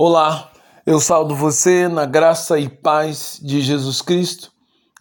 Olá, eu saldo você na graça e paz de Jesus Cristo.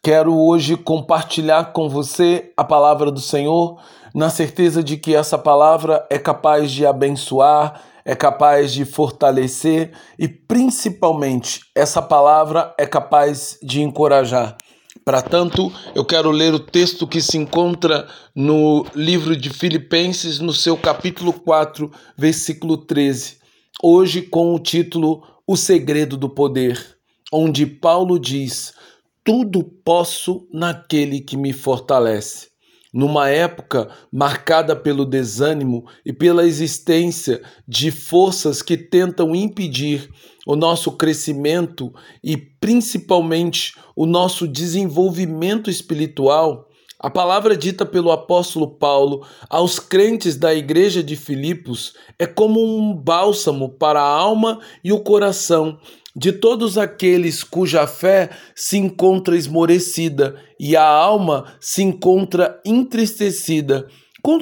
Quero hoje compartilhar com você a palavra do Senhor, na certeza de que essa palavra é capaz de abençoar, é capaz de fortalecer e principalmente essa palavra é capaz de encorajar. Para tanto, eu quero ler o texto que se encontra no livro de Filipenses, no seu capítulo 4, versículo 13 hoje com o título O Segredo do Poder, onde Paulo diz: Tudo posso naquele que me fortalece. Numa época marcada pelo desânimo e pela existência de forças que tentam impedir o nosso crescimento e principalmente o nosso desenvolvimento espiritual, a palavra dita pelo apóstolo Paulo aos crentes da igreja de Filipos é como um bálsamo para a alma e o coração de todos aqueles cuja fé se encontra esmorecida e a alma se encontra entristecida com,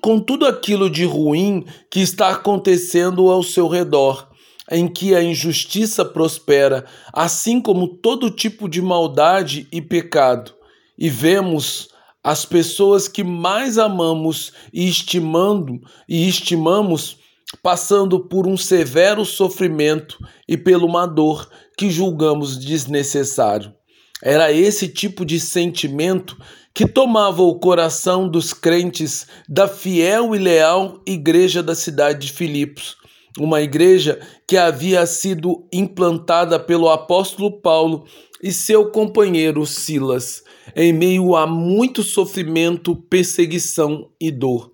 com, tudo aquilo de ruim que está acontecendo ao seu redor em que a injustiça prospera, assim como todo tipo de maldade e pecado. E vemos as pessoas que mais amamos e estimando e estimamos passando por um severo sofrimento e pela uma dor que julgamos desnecessário. Era esse tipo de sentimento que tomava o coração dos crentes da fiel e leal igreja da cidade de Filipos, uma igreja que havia sido implantada pelo apóstolo Paulo e seu companheiro Silas em meio a muito sofrimento, perseguição e dor.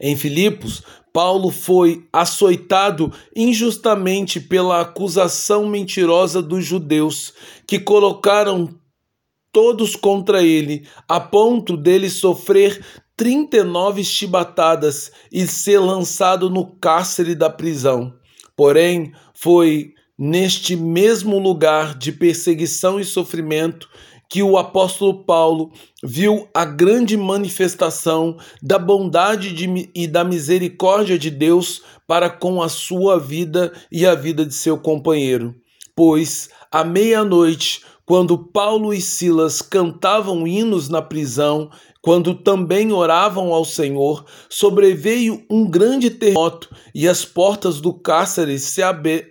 Em Filipos, Paulo foi açoitado injustamente pela acusação mentirosa dos judeus, que colocaram todos contra ele, a ponto dele sofrer 39 chibatadas e ser lançado no cárcere da prisão. Porém, foi neste mesmo lugar de perseguição e sofrimento que o apóstolo Paulo viu a grande manifestação da bondade de, e da misericórdia de Deus para com a sua vida e a vida de seu companheiro. Pois, à meia-noite, quando Paulo e Silas cantavam hinos na prisão, quando também oravam ao Senhor, sobreveio um grande terremoto e as portas do cárcere se,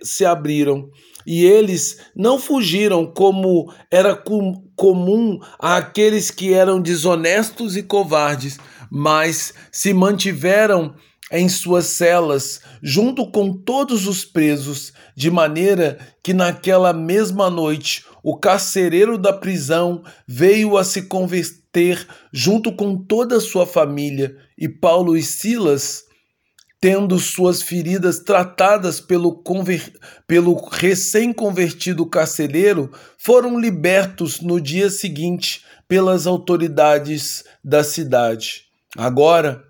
se abriram. E eles não fugiram como era com comum àqueles que eram desonestos e covardes, mas se mantiveram em suas celas, junto com todos os presos, de maneira que naquela mesma noite o carcereiro da prisão veio a se converter junto com toda a sua família, e Paulo e Silas tendo suas feridas tratadas pelo, conver... pelo recém-convertido carcereiro, foram libertos no dia seguinte pelas autoridades da cidade. Agora,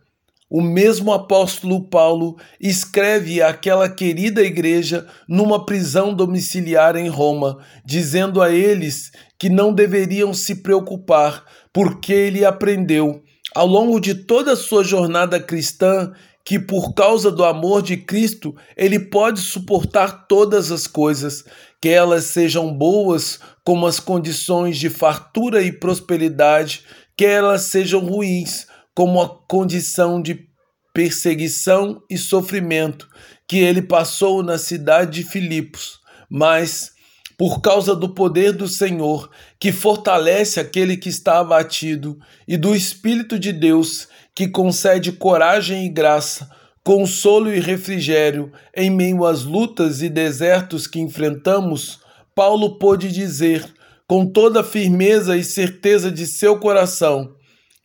o mesmo apóstolo Paulo escreve àquela querida igreja numa prisão domiciliar em Roma, dizendo a eles que não deveriam se preocupar, porque ele aprendeu, ao longo de toda a sua jornada cristã, que por causa do amor de Cristo ele pode suportar todas as coisas, que elas sejam boas, como as condições de fartura e prosperidade, que elas sejam ruins, como a condição de perseguição e sofrimento que ele passou na cidade de Filipos. Mas, por causa do poder do Senhor, que fortalece aquele que está abatido, e do Espírito de Deus, que concede coragem e graça, consolo e refrigério em meio às lutas e desertos que enfrentamos, Paulo pôde dizer, com toda firmeza e certeza de seu coração,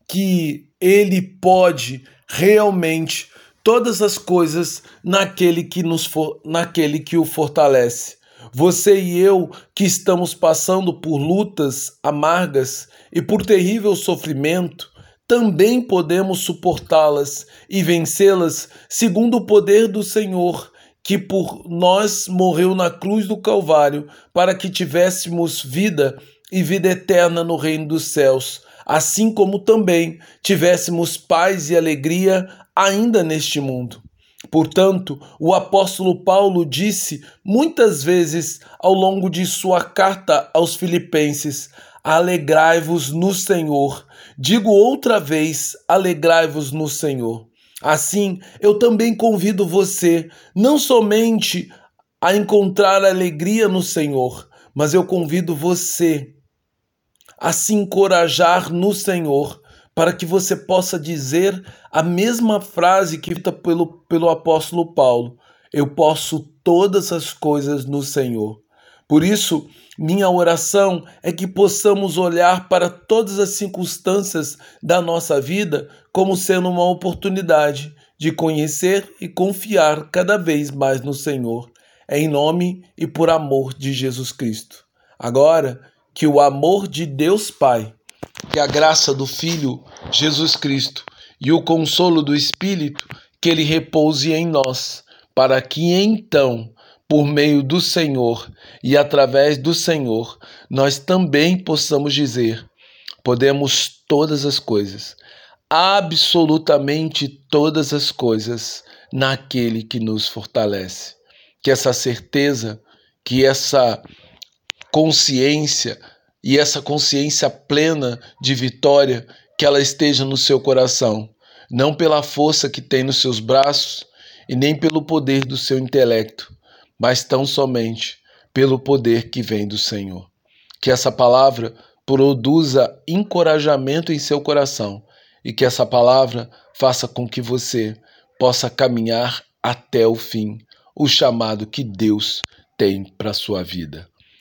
que ele pode realmente todas as coisas naquele que nos for, naquele que o fortalece. Você e eu que estamos passando por lutas amargas e por terrível sofrimento, também podemos suportá-las e vencê-las segundo o poder do Senhor, que por nós morreu na cruz do Calvário, para que tivéssemos vida e vida eterna no reino dos céus, assim como também tivéssemos paz e alegria ainda neste mundo. Portanto, o apóstolo Paulo disse muitas vezes ao longo de sua carta aos Filipenses: Alegrai-vos no Senhor. Digo outra vez: alegrai-vos no Senhor. Assim, eu também convido você não somente a encontrar alegria no Senhor, mas eu convido você a se encorajar no Senhor, para que você possa dizer a mesma frase que dita pelo, pelo apóstolo Paulo: Eu posso todas as coisas no Senhor. Por isso, minha oração é que possamos olhar para todas as circunstâncias da nossa vida como sendo uma oportunidade de conhecer e confiar cada vez mais no Senhor, em nome e por amor de Jesus Cristo. Agora, que o amor de Deus Pai, que a graça do Filho Jesus Cristo e o consolo do Espírito que ele repouse em nós, para que então por meio do Senhor e através do Senhor, nós também possamos dizer: podemos todas as coisas, absolutamente todas as coisas, naquele que nos fortalece. Que essa certeza, que essa consciência e essa consciência plena de vitória, que ela esteja no seu coração, não pela força que tem nos seus braços e nem pelo poder do seu intelecto, mas tão somente pelo poder que vem do Senhor. Que essa palavra produza encorajamento em seu coração e que essa palavra faça com que você possa caminhar até o fim, o chamado que Deus tem para sua vida.